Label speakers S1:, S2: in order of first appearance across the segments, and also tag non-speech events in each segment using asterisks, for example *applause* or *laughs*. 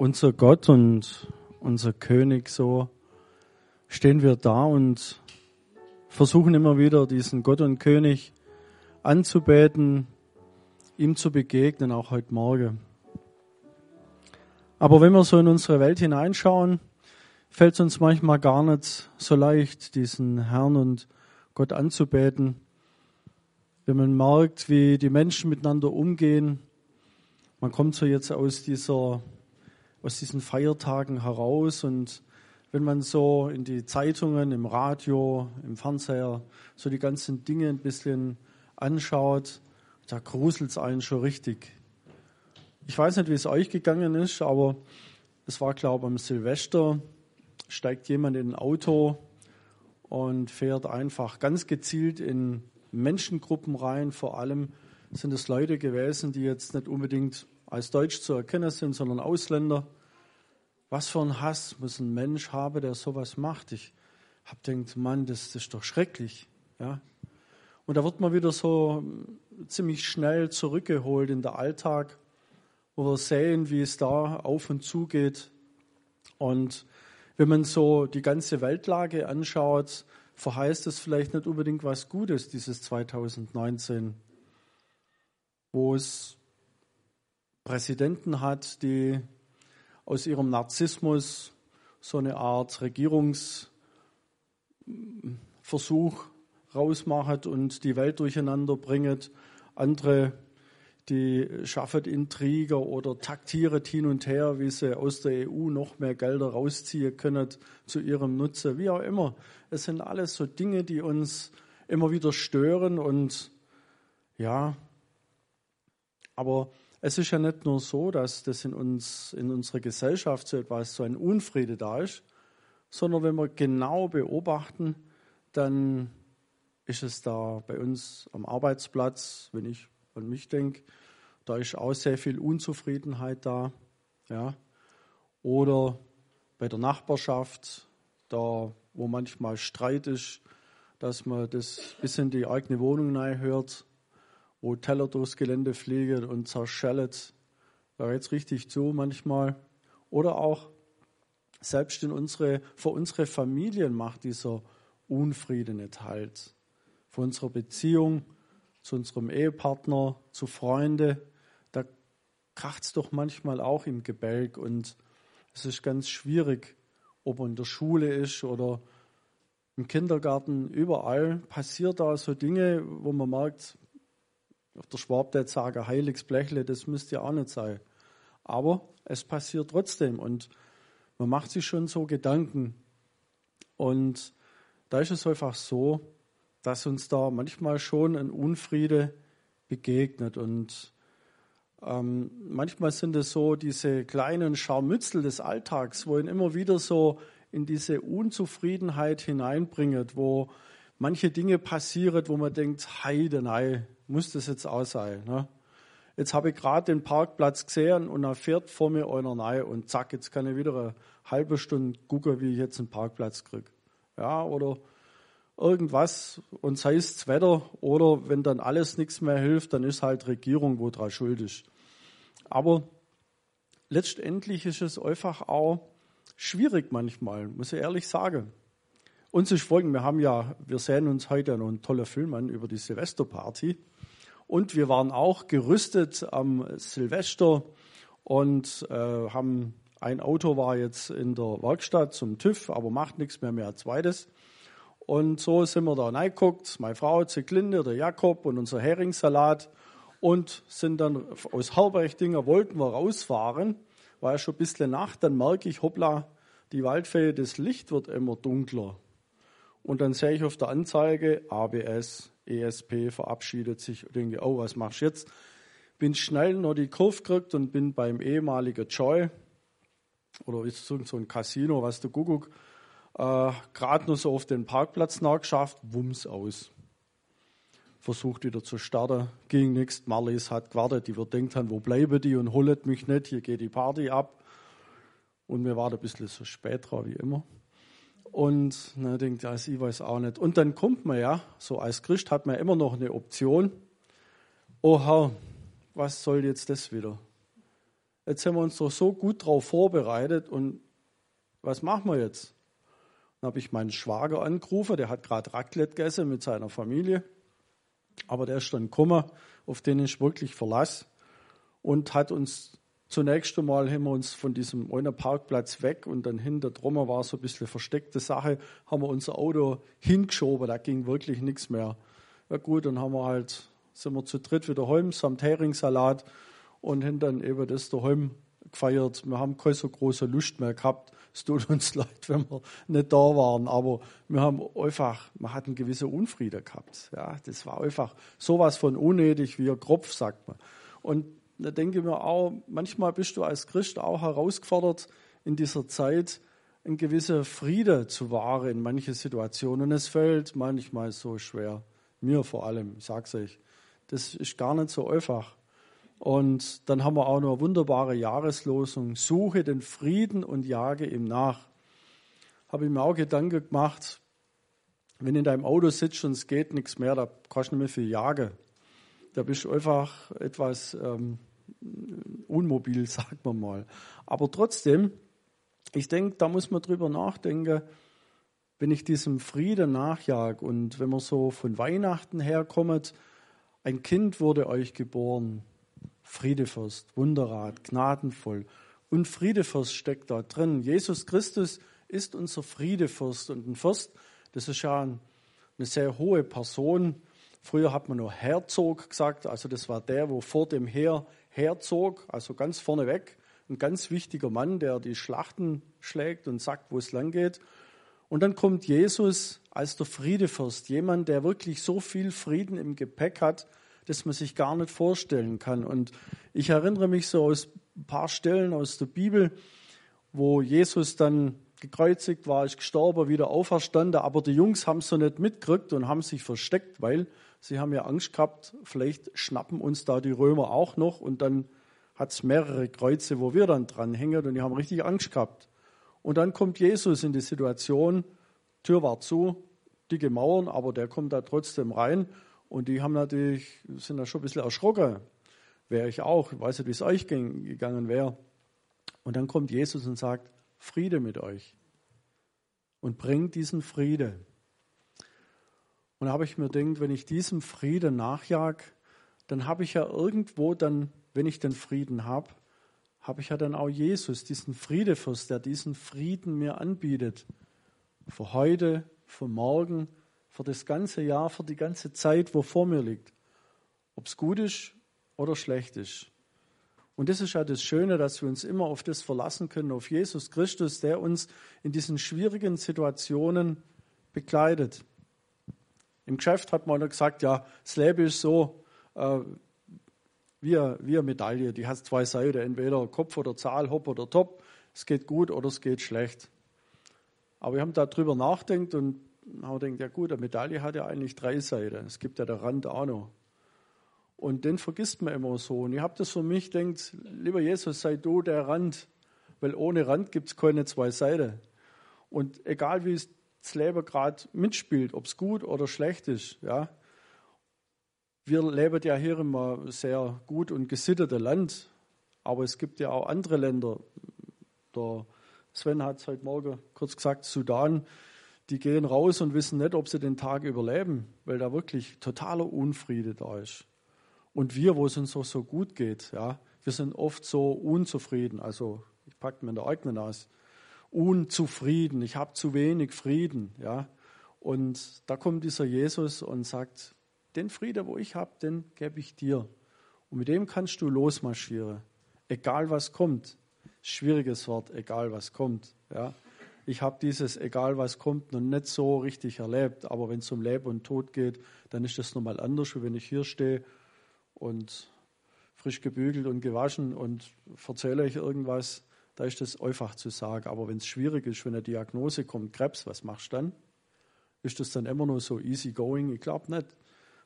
S1: unser Gott und unser König, so stehen wir da und versuchen immer wieder diesen Gott und König anzubeten, ihm zu begegnen, auch heute Morgen. Aber wenn wir so in unsere Welt hineinschauen, fällt es uns manchmal gar nicht so leicht, diesen Herrn und Gott anzubeten. Wenn man merkt, wie die Menschen miteinander umgehen, man kommt so jetzt aus dieser, aus diesen Feiertagen heraus und wenn man so in die Zeitungen, im Radio, im Fernseher so die ganzen Dinge ein bisschen anschaut, da gruselt es einen schon richtig. Ich weiß nicht, wie es euch gegangen ist, aber es war, glaube ich, am Silvester, steigt jemand in ein Auto und fährt einfach ganz gezielt in Menschengruppen rein. Vor allem sind es Leute gewesen, die jetzt nicht unbedingt als Deutsch zu erkennen sind, sondern Ausländer. Was für ein Hass muss ein Mensch haben, der sowas macht? Ich habe gedacht, Mann, das, das ist doch schrecklich. Ja? Und da wird man wieder so ziemlich schnell zurückgeholt in den Alltag, wo wir sehen, wie es da auf und zu geht. Und wenn man so die ganze Weltlage anschaut, verheißt es vielleicht nicht unbedingt was Gutes, dieses 2019, wo es Präsidenten hat, die aus ihrem Narzissmus so eine Art Regierungsversuch rausmacht und die Welt durcheinander bringt. Andere, die schaffen Intriger oder taktieren hin und her, wie sie aus der EU noch mehr Gelder rausziehen können zu ihrem Nutze, wie auch immer. Es sind alles so Dinge, die uns immer wieder stören und ja, aber es ist ja nicht nur so, dass das in uns, in unserer Gesellschaft so etwas, so ein Unfriede da ist, sondern wenn wir genau beobachten, dann ist es da bei uns am Arbeitsplatz, wenn ich an mich denke, da ist auch sehr viel Unzufriedenheit da, ja. Oder bei der Nachbarschaft, da wo manchmal Streit ist, dass man das bis in die eigene Wohnung hört, wo Teller durchs Gelände fliegen und zerschellet. Da geht es richtig zu manchmal. Oder auch selbst in unsere, für unsere Familien macht dieser Unfrieden nicht halt. Für unsere Beziehung zu unserem Ehepartner, zu Freunden, da kracht es doch manchmal auch im Gebälk und es ist ganz schwierig, ob man in der Schule ist oder im Kindergarten, überall passiert da so Dinge, wo man merkt, auf der Schwab der sagen, heiliges Blechle, das müsste ja auch nicht sein. Aber es passiert trotzdem und man macht sich schon so Gedanken. Und da ist es einfach so, dass uns da manchmal schon ein Unfriede begegnet. Und ähm, manchmal sind es so diese kleinen Scharmützel des Alltags, wo ihn immer wieder so in diese Unzufriedenheit hineinbringt, wo manche Dinge passieren, wo man denkt, heide, nein, muss das jetzt auch sein. Ne? Jetzt habe ich gerade den Parkplatz gesehen und da fährt vor mir einer rein und zack, jetzt kann ich wieder eine halbe Stunde gucken, wie ich jetzt einen Parkplatz kriege. Ja, oder irgendwas und sei es das Wetter oder wenn dann alles nichts mehr hilft, dann ist halt Regierung, wo dran schuld ist. Aber letztendlich ist es einfach auch schwierig manchmal, muss ich ehrlich sagen. Uns ist folgend, wir haben ja, wir sehen uns heute noch einen tollen Film an über die Silvesterparty. Und wir waren auch gerüstet am Silvester und äh, haben ein Auto war jetzt in der Werkstatt zum TÜV, aber macht nichts mehr, mehr als zweites. Und so sind wir da reingeguckt, meine Frau, Zeglinde, der Jakob und unser Heringssalat und sind dann aus Halberchtinger wollten wir rausfahren, war ja schon ein bisschen Nacht, dann merke ich, hoppla, die Waldfee, das Licht wird immer dunkler. Und dann sehe ich auf der Anzeige, ABS, ESP verabschiedet sich und denke, oh, was machst du jetzt? Bin schnell noch die Kurve gekriegt und bin beim ehemaligen Joy oder ist so ein Casino, was der Kuckuck, äh, gerade noch so auf den Parkplatz nachgeschafft, wumms aus. Versucht wieder zu starten, ging nichts. Marlies hat gewartet, die wird denkt haben, wo bleiben die und holt mich nicht, hier geht die Party ab. Und mir war ein bisschen so spät dran wie immer. Und na, denkt, ja, ich weiß auch nicht. Und dann kommt man ja, so als Christ hat man immer noch eine Option. Oh Herr, was soll jetzt das wieder? jetzt haben wir uns doch so gut darauf vorbereitet und was machen wir jetzt? Dann habe ich meinen Schwager angerufen, der hat gerade Raclette gegessen mit seiner Familie, aber der ist dann gekommen, auf den ich wirklich verlasse und hat uns zunächst einmal haben wir uns von diesem einen Parkplatz weg und dann hinter drum war so ein bisschen versteckte Sache, haben wir unser Auto hingeschoben, da ging wirklich nichts mehr. Ja gut, dann haben wir halt, sind wir zu dritt wieder heim samt Heringssalat und haben dann eben das daheim gefeiert. Wir haben keine so große Lust mehr gehabt. Es tut uns *laughs* leid, wenn wir nicht da waren, aber wir haben einfach, man hat einen gewissen Unfrieden gehabt. Ja, das war einfach sowas von unnötig wie ein Kropf, sagt man. Und da denke ich mir auch, manchmal bist du als Christ auch herausgefordert, in dieser Zeit einen gewissen Friede zu wahren in manche Situationen. Und es fällt manchmal so schwer. Mir vor allem, sag's euch. Das ist gar nicht so einfach. Und dann haben wir auch noch eine wunderbare Jahreslosung. Suche den Frieden und jage ihm nach. Habe ich mir auch Gedanken gemacht, wenn in deinem Auto sitzt und es geht nichts mehr, da kannst du nicht mehr viel jagen. Da bist du einfach etwas ähm, unmobil, *laughs* sagt man mal. Aber trotzdem, ich denke, da muss man drüber nachdenken, wenn ich diesem Frieden nachjag und wenn man so von Weihnachten herkommt, ein Kind wurde euch geboren, Friedefürst, Wunderrat, gnadenvoll. Und Friedefürst steckt da drin. Jesus Christus ist unser Friedefürst. Und ein Fürst, das ist ja eine sehr hohe Person. Früher hat man nur Herzog gesagt, also das war der, wo vor dem Heer herzog, also ganz vorneweg, ein ganz wichtiger Mann, der die Schlachten schlägt und sagt, wo es lang geht. Und dann kommt Jesus als der Friedefürst, jemand, der wirklich so viel Frieden im Gepäck hat, dass man sich gar nicht vorstellen kann. Und ich erinnere mich so aus ein paar Stellen aus der Bibel, wo Jesus dann gekreuzigt war, ist gestorben, wieder auferstanden, aber die Jungs haben es so nicht mitgekriegt und haben sich versteckt, weil Sie haben ja Angst gehabt, vielleicht schnappen uns da die Römer auch noch und dann hat es mehrere Kreuze, wo wir dann dranhängen und die haben richtig Angst gehabt. Und dann kommt Jesus in die Situation, Tür war zu, dicke Mauern, aber der kommt da trotzdem rein und die haben natürlich, sind da schon ein bisschen erschrocken. Wäre ich auch, ich weiß nicht, wie es euch gegangen wäre. Und dann kommt Jesus und sagt, Friede mit euch. Und bringt diesen Friede. Und da habe ich mir gedacht, wenn ich diesem Frieden nachjag, dann habe ich ja irgendwo dann, wenn ich den Frieden habe, habe ich ja dann auch Jesus, diesen Friedefürst, der diesen Frieden mir anbietet. Für heute, für morgen, für das ganze Jahr, für die ganze Zeit, wo vor mir liegt. Ob es gut ist oder schlecht ist. Und das ist ja das Schöne, dass wir uns immer auf das verlassen können, auf Jesus Christus, der uns in diesen schwierigen Situationen begleitet. Im Geschäft hat man gesagt, ja, das Leben ist so äh, wie, wie eine Medaille, die hat zwei Seiten, entweder Kopf oder Zahl, Hopp oder Top. Es geht gut oder es geht schlecht. Aber wir haben darüber nachgedacht und haben gedacht, ja gut, eine Medaille hat ja eigentlich drei Seiten. Es gibt ja der Rand auch noch. Und den vergisst man immer so. Und ich habe das für mich gedacht, lieber Jesus, sei du der Rand, weil ohne Rand gibt es keine zwei Seiten. Und egal wie es das Leben gerade mitspielt, ob es gut oder schlecht ist. Ja. Wir leben ja hier immer sehr gut und gesittete Land, aber es gibt ja auch andere Länder. Der Sven hat es heute Morgen kurz gesagt, Sudan, die gehen raus und wissen nicht, ob sie den Tag überleben, weil da wirklich totaler Unfriede da ist. Und wir, wo es uns so, so gut geht, ja, wir sind oft so unzufrieden. Also ich packe mir in der eigenen Nase unzufrieden, ich habe zu wenig Frieden. Ja? Und da kommt dieser Jesus und sagt, den Frieden, wo ich habe, den gebe ich dir. Und mit dem kannst du losmarschieren, egal was kommt. Schwieriges Wort, egal was kommt. Ja? Ich habe dieses egal was kommt noch nicht so richtig erlebt, aber wenn es um Leben und Tod geht, dann ist das nochmal anders, wie wenn ich hier stehe und frisch gebügelt und gewaschen und erzähle euch irgendwas da ist es einfach zu sagen. Aber wenn es schwierig ist, wenn eine Diagnose kommt, Krebs, was machst du dann? Ist das dann immer nur so easy going? Ich glaube nicht.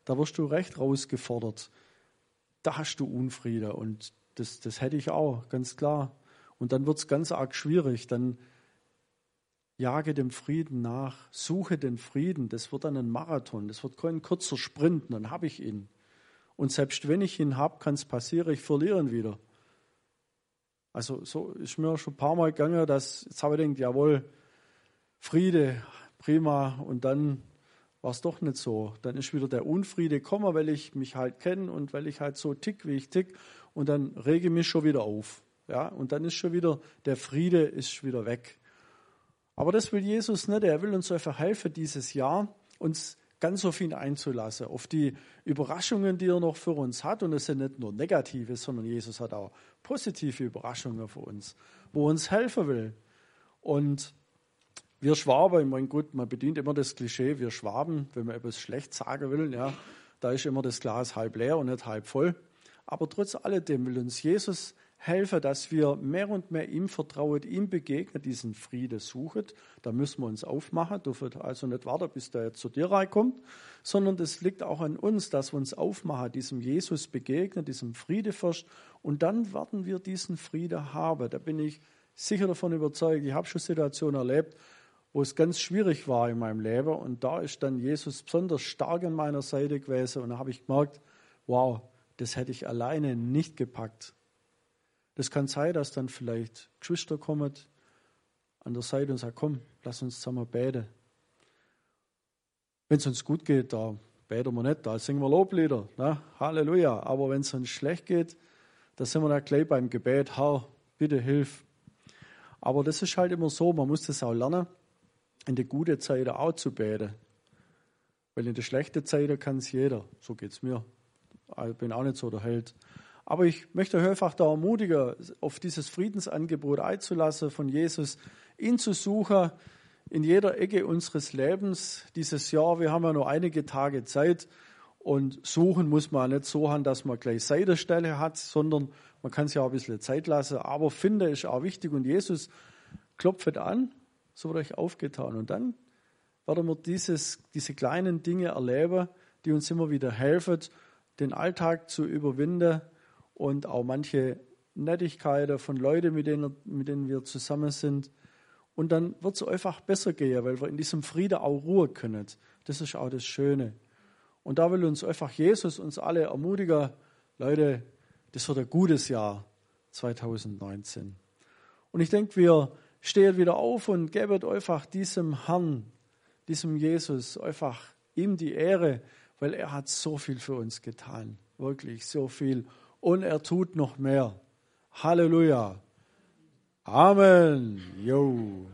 S1: Da wirst du recht rausgefordert. Da hast du Unfriede und das, das hätte ich auch, ganz klar. Und dann wird es ganz arg schwierig. Dann jage dem Frieden nach, suche den Frieden. Das wird dann ein Marathon, das wird kein kurzer Sprint, dann habe ich ihn. Und selbst wenn ich ihn habe, kann es passieren, ich verliere ihn wieder. Also so ist mir schon ein paar Mal gegangen, dass jetzt habe ich gedacht, jawohl, Friede, prima, und dann war es doch nicht so. Dann ist wieder der Unfriede gekommen, weil ich mich halt kenne und weil ich halt so tick, wie ich tick, und dann rege ich mich schon wieder auf. Ja, und dann ist schon wieder, der Friede ist wieder weg. Aber das will Jesus nicht. Er will uns einfach helfen, dieses Jahr uns ganz auf ihn einzulassen, auf die Überraschungen, die er noch für uns hat. Und es sind nicht nur negative, sondern Jesus hat auch positive Überraschungen für uns, wo er uns helfen will. Und wir Schwaben, ich meine, gut, man bedient immer das Klischee, wir Schwaben, wenn man etwas schlecht sagen will, ja, da ist immer das Glas halb leer und nicht halb voll. Aber trotz alledem will uns Jesus helfen, dass wir mehr und mehr ihm vertrauen, ihm begegnen, diesen Friede suchen. Da müssen wir uns aufmachen, dürfen also nicht warten, bis der zu dir reinkommt, sondern das liegt auch an uns, dass wir uns aufmachen, diesem Jesus begegnen, diesem Friedefürst und dann werden wir diesen Friede haben. Da bin ich sicher davon überzeugt. Ich habe schon Situationen erlebt, wo es ganz schwierig war in meinem Leben und da ist dann Jesus besonders stark an meiner Seite gewesen und da habe ich gemerkt, wow, das hätte ich alleine nicht gepackt. Das kann sein, dass dann vielleicht Geschwister kommen an der Seite und sagen, komm, lass uns zusammen beten. Wenn es uns gut geht, da beten wir nicht, da singen wir Loblieder. Ne? Halleluja. Aber wenn es uns schlecht geht, da sind wir dann gleich beim Gebet, Herr, bitte hilf. Aber das ist halt immer so, man muss das auch lernen, in der guten Zeit auch zu beten. Weil in der schlechten Zeit kann es jeder. So geht es mir. Ich bin auch nicht so der Held. Aber ich möchte euch einfach da ermutigen, auf dieses Friedensangebot einzulassen von Jesus, ihn zu suchen in jeder Ecke unseres Lebens dieses Jahr. Wir haben ja nur einige Tage Zeit und suchen muss man nicht so haben, dass man gleich Seitenstelle hat, sondern man kann sich auch ein bisschen Zeit lassen. Aber finde ist auch wichtig und Jesus klopft an, so wird euch aufgetan. Und dann werden wir dieses, diese kleinen Dinge erleben, die uns immer wieder helfen, den Alltag zu überwinden und auch manche Nettigkeiten von Leuten, mit denen, mit denen wir zusammen sind. Und dann wird es einfach besser gehen, weil wir in diesem Frieden auch Ruhe können. Das ist auch das Schöne. Und da will uns einfach Jesus uns alle ermutigen, Leute, das wird ein gutes Jahr 2019. Und ich denke, wir stehen wieder auf und geben einfach diesem Herrn, diesem Jesus, einfach ihm die Ehre, weil er hat so viel für uns getan. Wirklich so viel und er tut noch mehr. Halleluja. Amen. Jo.